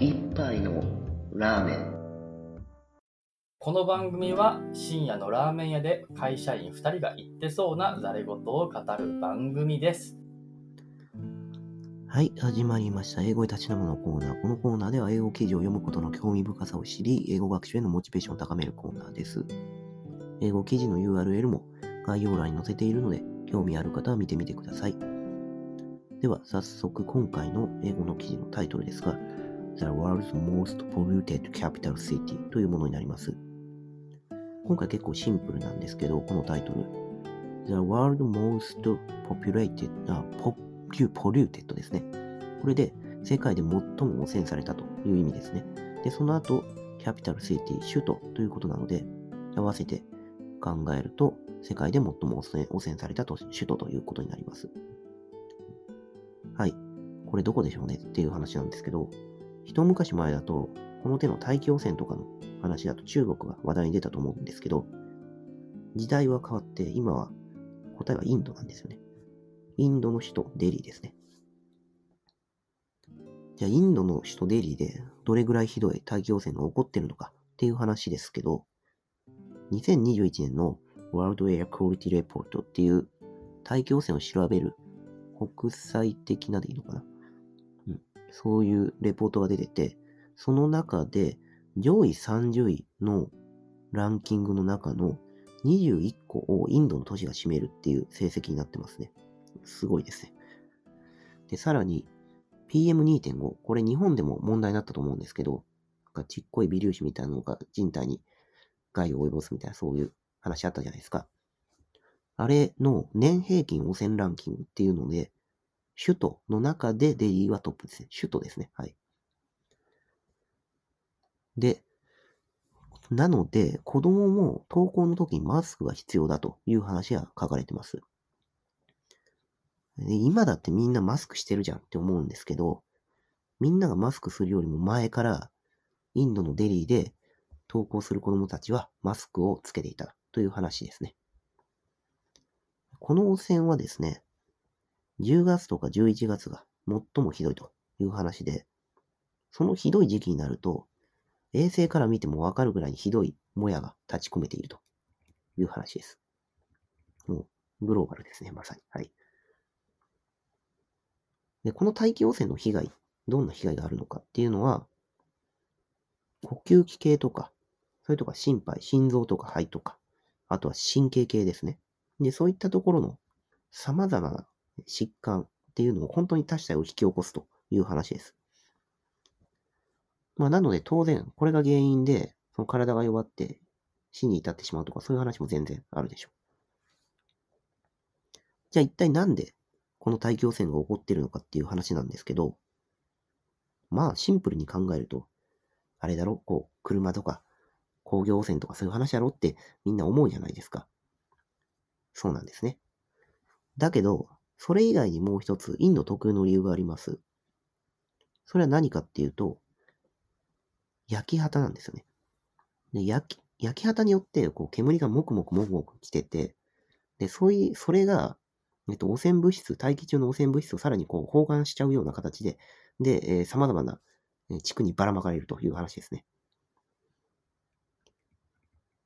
一杯のラーメンこの番組は深夜のラーメン屋で会社員2人が言ってそうなざれ言を語る番組です。はい、始まりました。英語へ立ち直るのコーナー。このコーナーでは英語記事を読むことの興味深さを知り、英語学習へのモチベーションを高めるコーナーです。英語記事の URL も概要欄に載せているので、興味ある方は見てみてください。では、早速今回の英語の記事のタイトルですが、The World's Most Polluted Capital City というものになります。今回結構シンプルなんですけど、このタイトル。The World's Most Populated, あ、 Po, Polluted ですね。これで世界で最も汚染されたという意味ですね。で、その後、 Capital City、首都ということなので、合わせて考えると、世界で最も汚染汚染されたと首都ということになります。はい。これどこでしょうね？っていう話なんですけど、一昔前だと、この手の大気汚染とかの話だと中国が話題に出たと思うんですけど、時代は変わって、今は答えはインドなんですよね。インドの首都デリーですね。じゃあ、インドの首都デリーでどれぐらいひどい大気汚染が起こってるのかっていう話ですけど、2021年の World Air Quality Report っていう大気汚染を調べる国際的なでいいのかな、そういうレポートが出てて、その中で上位30位のランキングの中の21個をインドの都市が占めるっていう成績になってますね。すごいですね。で、さらに PM2.5、これ日本でも問題になったと思うんですけど、なんかちっこい微粒子みたいなのが人体に害を及ぼすみたいなそういう話あったじゃないですか。あれの年平均汚染ランキングっていうので、首都の中でデリーはトップですね。首都ですね。はい。で、なので、子供も登校の時にマスクが必要だという話が書かれてます。で今だってみんなマスクしてるじゃんって思うんですけど、みんながマスクするよりも前から、インドのデリーで登校する子供たちはマスクをつけていたという話ですね。この汚染はですね、10月とか11月が最もひどいという話で、そのひどい時期になると、衛星から見てもわかるぐらいにひどいもやが立ち込めているという話です。もう、グローバルですね、まさに。はい。で、この大気汚染の被害、どんな被害があるのかっていうのは、呼吸器系とか、それとか心肺、心臓とか肺とか、あとは神経系ですね。で、そういったところの様々な疾患っていうのを本当に多種体を引き起こすという話です。まあ、なので当然、これが原因で、その体が弱って死に至ってしまうとか、そういう話も全然あるでしょう。じゃあ一体なんでこの大気汚染が起こってるのかっていう話なんですけど、まあシンプルに考えると、あれだろ、こう、車とか工業汚染とかそういう話やろってみんな思うじゃないですか。そうなんですね。だけど、それ以外にもう一つ、インド特有の理由があります。それは何かっていうと、焼き畑なんですよね。で焼き、焼き畑によって、こう、煙がもくもくもくもく来てて、で、そういう、それが、えっと、汚染物質、大気中の汚染物質をさらにこう、包含しちゃうような形で、で、えー、様々な地区にばらまかれるという話ですね。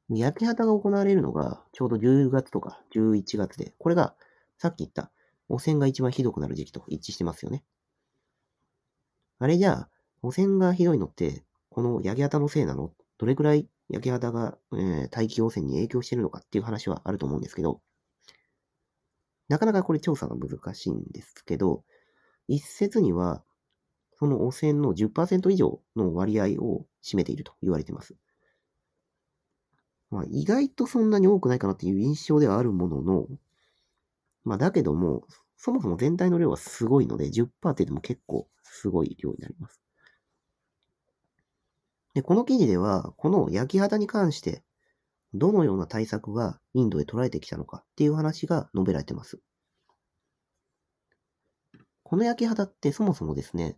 焼き畑が行われるのが、ちょうど10月とか11月で、これが、さっき言った、汚染が一番ひどくなる時期と一致してますよね。あれじゃあ、汚染がひどいのって、この焼き畑のせいなの？どれくらい焼き畑が、えー大気汚染に影響してるのかっていう話はあると思うんですけど、なかなかこれ調査が難しいんですけど、一説には、その汚染の10%以上の割合を占めていると言われています。まあ、意外とそんなに多くないかなっていう印象ではあるものの、まあ、だけども、そもそも全体の量はすごいので、10%って言っても結構すごい量になります。で、この記事では、この焼き畑に関して、どのような対策がインドで捉えてきたのかっていう話が述べられてます。この焼き畑ってそもそもですね、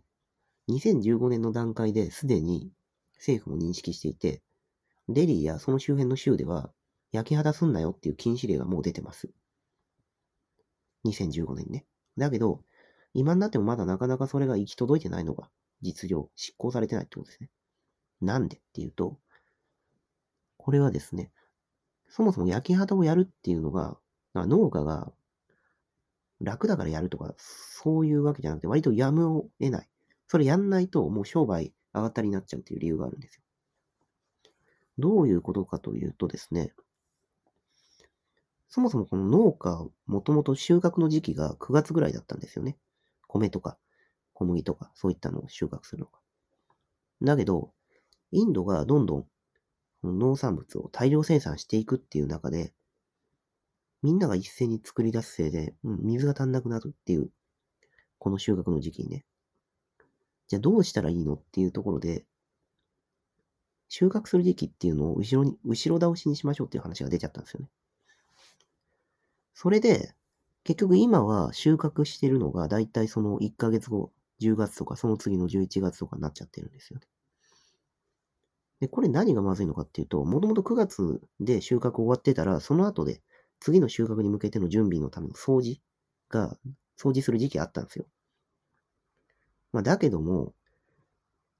2015年の段階ですでに政府も認識していて、デリーやその周辺の州では焼き畑すんなよっていう禁止令がもう出てます。2015年ね。だけど、今になってもまだなかなかそれが行き届いてないのが実情執行されてないってことですね。なんでっていうと、これはですね、そもそも焼き畑をやるっていうのが、農家が楽だからやるとか、そういうわけじゃなくて、割とやむを得ない。それやんないと、もう商売上がったりになっちゃうっていう理由があるんですよ。どういうことかというとですね、そもそもこの農家、もともと収穫の時期が9月ぐらいだったんですよね。米とか小麦とか、そういったのを収穫するのが。だけど、インドがどんどん農産物を大量生産していくっていう中で、みんなが一斉に作り出すせいで、うん、水が足んなくなるっていう、この収穫の時期にね。じゃあどうしたらいいのっていうところで、収穫する時期っていうのを後ろに、後ろ倒しにしましょうっていう話が出ちゃったんですよね。それで、結局今は収穫してるのがだいたいその1ヶ月後、10月とかその次の11月とかになっちゃってるんですよ。で、これ何がまずいのかっていうと、もともと9月で収穫終わってたら、その後で次の収穫に向けての準備のための掃除が、掃除する時期あったんですよ。まあ、だけども、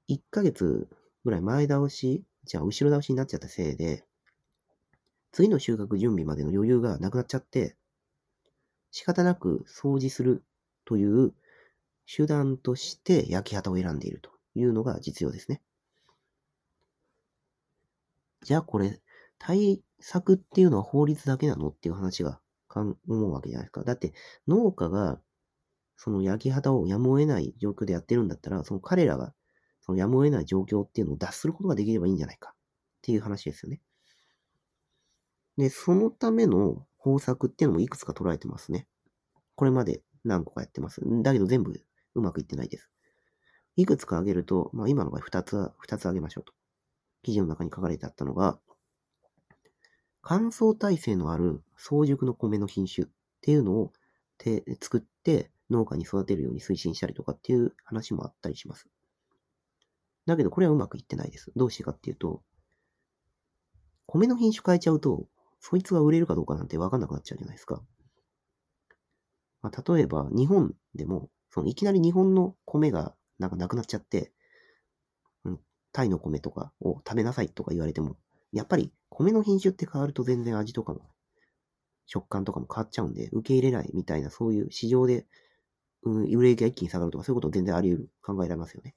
1ヶ月ぐらい前倒し、じゃあ後ろ倒しになっちゃったせいで、次の収穫準備までの余裕がなくなっちゃって、仕方なく掃除するという手段として焼き畑を選んでいるというのが実用ですね。じゃあこれ、対策っていうのは法律だけなのっていう話が思うわけじゃないですか。だって農家がその焼き畑をやむを得ない状況でやってるんだったら、その彼らがそのやむを得ない状況っていうのを脱することができればいいんじゃないかっていう話ですよね。で、そのための方策っていうのもいくつか捉えてますね。これまで何個かやってます。だけど全部うまくいってないです。いくつか挙げると、まあ今の場合2つは、2つ挙げましょうと。記事の中に書かれてあったのが、乾燥耐性のある早熟の米の品種っていうのを作って農家に育てるように推進したりとかっていう話もあったりします。だけどこれはうまくいってないです。どうしてかっていうと、米の品種変えちゃうと、そいつが売れるかどうかなんてわかんなくなっちゃうじゃないですか。まあ、例えば日本でも、そのいきなり日本の米がなんかなくなっちゃって、タイの米とかを食べなさいとか言われても、やっぱり米の品種って変わると全然味とかも、食感とかも変わっちゃうんで、受け入れないみたいな、そういう市場で、うん、売れ行きが一気に下がるとか、そういうこと全然あり得る、考えられますよね。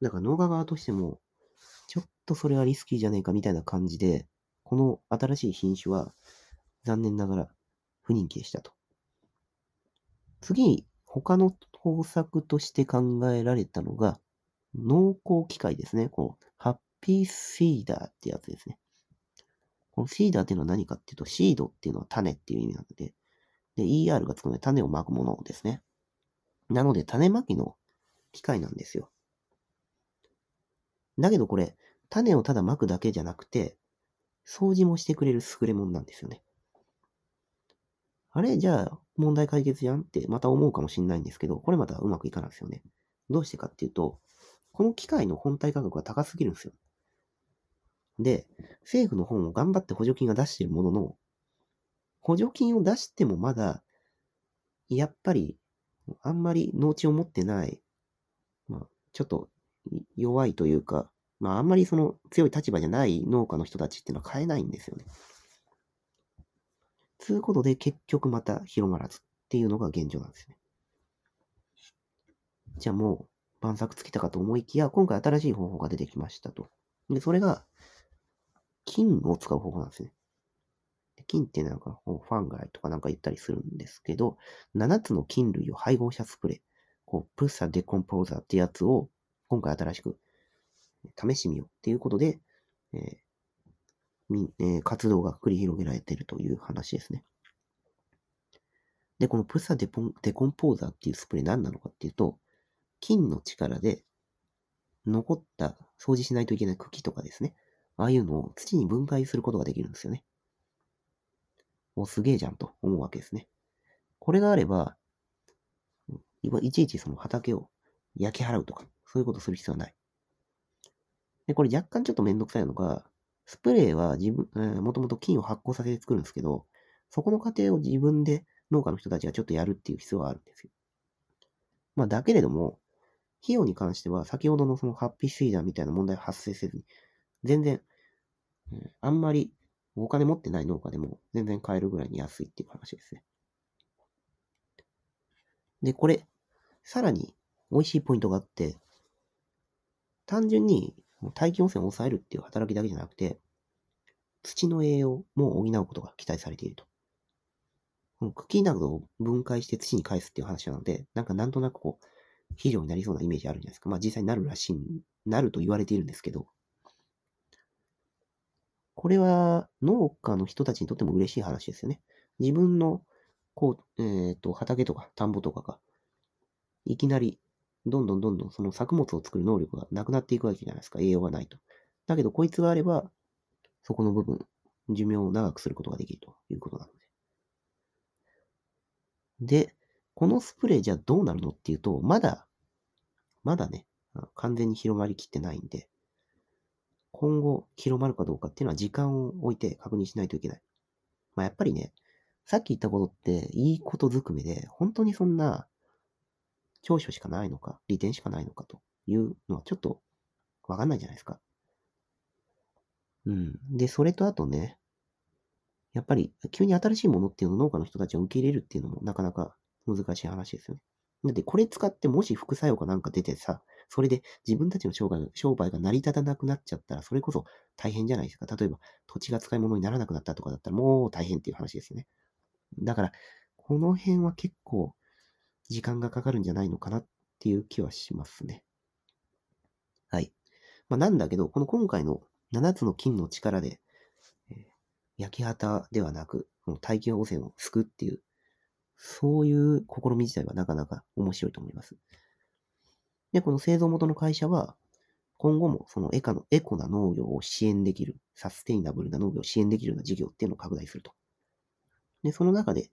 だから農家側としても、ちょっとそれはリスキーじゃねえかみたいな感じで、この新しい品種は、残念ながら不人気でしたと。次、他の方策として考えられたのが、農耕機械ですね。こう、ハッピーシーダーってやつですね。このシーダーっていうのは何かっていうと、シードっていうのは種っていう意味なので、で、ER がつくので種をまくものですね。なので、種まきの機械なんですよ。だけどこれ、種をただまくだけじゃなくて、掃除もしてくれる優れものなんですよね。あれ？じゃあ、問題解決じゃん？ってまた思うかもしれないんですけど、これまたうまくいかないですよね。どうしてかっていうと、この機械の本体価格が高すぎるんですよ。で、政府の方も頑張って補助金が出しているものの、補助金を出してもまだ、やっぱり、あんまり農地を持ってない、まあ、ちょっと弱いというか、まあ、あんまりその強い立場じゃない農家の人たちっていうのは買えないんですよね。つうことで結局また広まらずっていうのが現状なんですね。じゃあもう晩作つけたかと思いきや、今回新しい方法が出てきましたと。で、それが、金を使う方法なんですね。金ってなんか、ファンガイとかなんか言ったりするんですけど、7つの菌類を配合したスプレー、こう、プッサデコンポーザーってやつを、今回新しく試してみようっていうことで、えーえー、活動が繰り広げられているという話ですね。で、このプッサデポンデコンポーザーっていうスプレー何なのかっていうと、金の力で、残った掃除しないといけない茎とかですね。ああいうのを土に分解することができるんですよね。お、すげえじゃんと思うわけですね。これがあれば、いちいちその畑を焼き払うとか、そういうことする必要はない。で、これ若干ちょっとめんどくさいのが、スプレーは自分、えー、もともと菌を発酵させて作るんですけど、そこの過程を自分で農家の人たちがちょっとやるっていう必要があるんですよ。まあ、だけれども、費用に関しては、先ほどのそのハッピーシーダーみたいな問題発生せずに、全然、うんあんまりお金持ってない農家でも全然買えるぐらいに安いっていう話ですね。で、これ、さらに美味しいポイントがあって、単純に大気汚染を抑えるっていう働きだけじゃなくて、土の栄養も補うことが期待されていると。この茎などを分解して土に返すっていう話なので、なんかなんとなくこう、肥料になりそうなイメージあるじゃないですか。まあ実際になるらしい、なると言われているんですけど、これは農家の人たちにとっても嬉しい話ですよね。自分の、こう、えっ、と、畑とか田んぼとかが、いきなり、どんどんどんどんその作物を作る能力がなくなっていくわけじゃないですか。栄養がないと。だけど、こいつがあれば、そこの部分、寿命を長くすることができるということなので。で、このスプレーじゃどうなるのっていうと、まだ、まだね、完全に広まりきってないんで、今後広まるかどうかっていうのは時間を置いて確認しないといけない。まあやっぱりね、さっき言ったことっていいことずくめで、本当にそんな長所しかないのか、利点しかないのかというのはちょっとわかんないじゃないですか。うん。で、それとあとね、やっぱり急に新しいものっていうのを農家の人たちを受け入れるっていうのもなかなか難しい話ですよね。だってこれ使ってもし副作用かなんか出てさ、それで自分たちの商売商売が成り立たなくなっちゃったら、それこそ大変じゃないですか。例えば土地が使い物にならなくなったとかだったらもう大変っていう話ですよね。だから、この辺は結構時間がかかるんじゃないのかなっていう気はしますね。はい。まあ、なんだけど、この今回の7つの金の力で、えー焼き畑ではなく、この大気汚染を救うっていう、そういう試み自体はなかなか面白いと思います。で、この製造元の会社は、今後もそのエカのエコな農業を支援できる、サステイナブルな農業を支援できるような事業っていうのを拡大すると。で、その中で、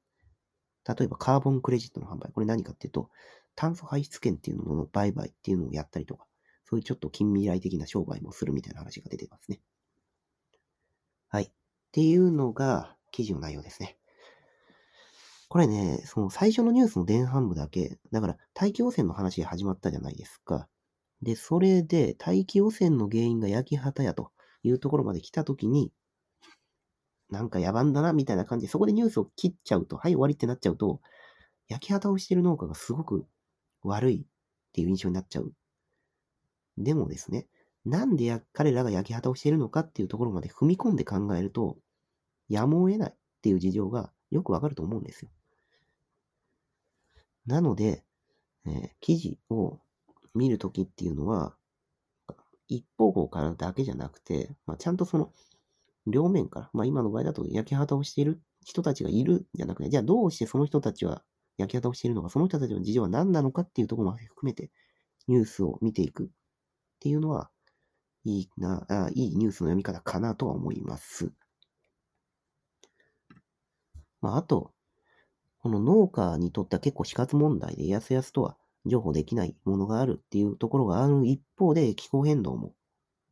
例えばカーボンクレジットの販売。これ何かっていうと、炭素排出権っていうのの売買っていうのをやったりとか、そういうちょっと近未来的な商売もするみたいな話が出てますね。はい。っていうのが記事の内容ですね。これね、その最初のニュースの前半部だけ、だから大気汚染の話が始まったじゃないですか。で、それで大気汚染の原因が焼き畑やというところまで来たときに、なんか野蛮だなみたいな感じで、そこでニュースを切っちゃうと、はい終わりってなっちゃうと、焼き畑をしてる農家がすごく悪いっていう印象になっちゃう。でもですね、なんでや彼らが焼き畑をしているのかっていうところまで踏み込んで考えると、やむを得ないっていう事情がよくわかると思うんですよ。なので、えー記事を見るときっていうのは、一方向からだけじゃなくて、まあ、ちゃんとその、両面から、まあ今の場合だと焼き畑をしている人たちがいるじゃなくて、じゃあどうしてその人たちは焼き畑をしているのか、その人たちの事情は何なのかっていうところまで含めて、ニュースを見ていくっていうのは、いいな、あいいニュースの読み方かなとは思います。まあ、あと、この農家にとっては結構死活問題で、やすやすとは情報できないものがあるっていうところがある一方で、気候変動も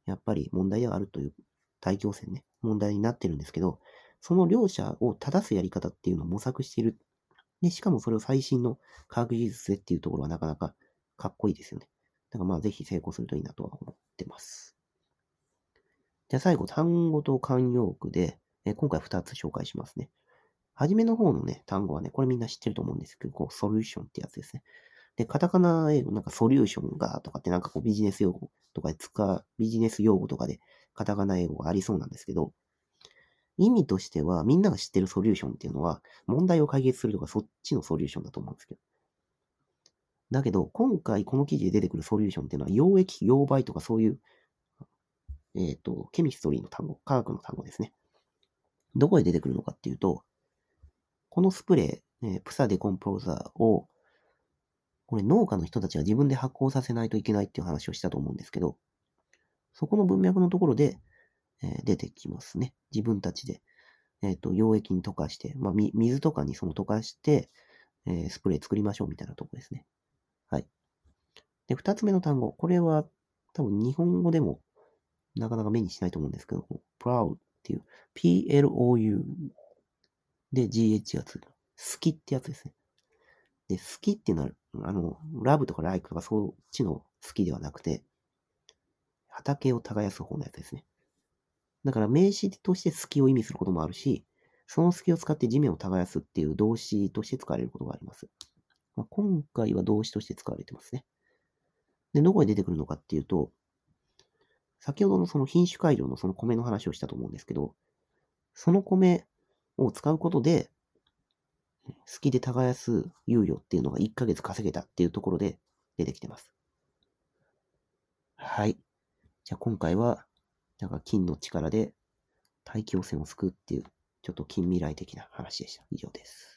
やっぱり問題ではあるという、大気汚染ね、問題になってるんですけど、その両者を正すやり方っていうのを模索している。で、しかもそれを最新の科学技術でっていうところはなかなかかっこいいですよね。だからまあぜひ成功するといいなとは思ってます。じゃあ最後、単語と慣用句で、え今回2つ紹介しますね。はじめの方のね、単語はね、これみんな知ってると思うんですけど、こう、ソリューションってやつですね。で、カタカナ英語、なんかソリューションがとかってなんかこうビジネス用語とかで使う、ビジネス用語とかでカタカナ英語がありそうなんですけど、意味としては、みんなが知ってるソリューションっていうのは、問題を解決するとか、そっちのソリューションだと思うんですけど。だけど、今回この記事で出てくるソリューションっていうのは、溶液、溶媒とかそういう、えっ、と、ケミストリーの単語、科学の単語ですね。どこで出てくるのかっていうと、このスプレー、えープサデコンポーザーを、これ農家の人たちが自分で発酵させないといけないっていう話をしたと思うんですけど、そこの文脈のところで、え出てきますね。自分たちで、えっ、と、溶液に溶かして、まあ、み水とかにその溶かして、えスプレー作りましょうみたいなとこですね。はい。で、二つ目の単語。これは多分日本語でもなかなか目にしないと思うんですけど、proud っていう、p-l-o-u で gh がつく。好きってやつですね。で、好きっていうのは、あの、ラブとかライクとかそっちの好きではなくて、畑を耕す方のやつですね。だから名詞として好きを意味することもあるし、その好きを使って地面を耕すっていう動詞として使われることがあります。まあ、今回は動詞として使われてますね。で、どこで出てくるのかっていうと、先ほどのその品種改良のその米の話をしたと思うんですけど、その米を使うことで、好きで耕す猶予っていうのが1ヶ月稼げたっていうところで出てきてます。はい。じゃあ今回は、なんか金の力で大気汚染を救うっていう、ちょっと近未来的な話でした。以上です。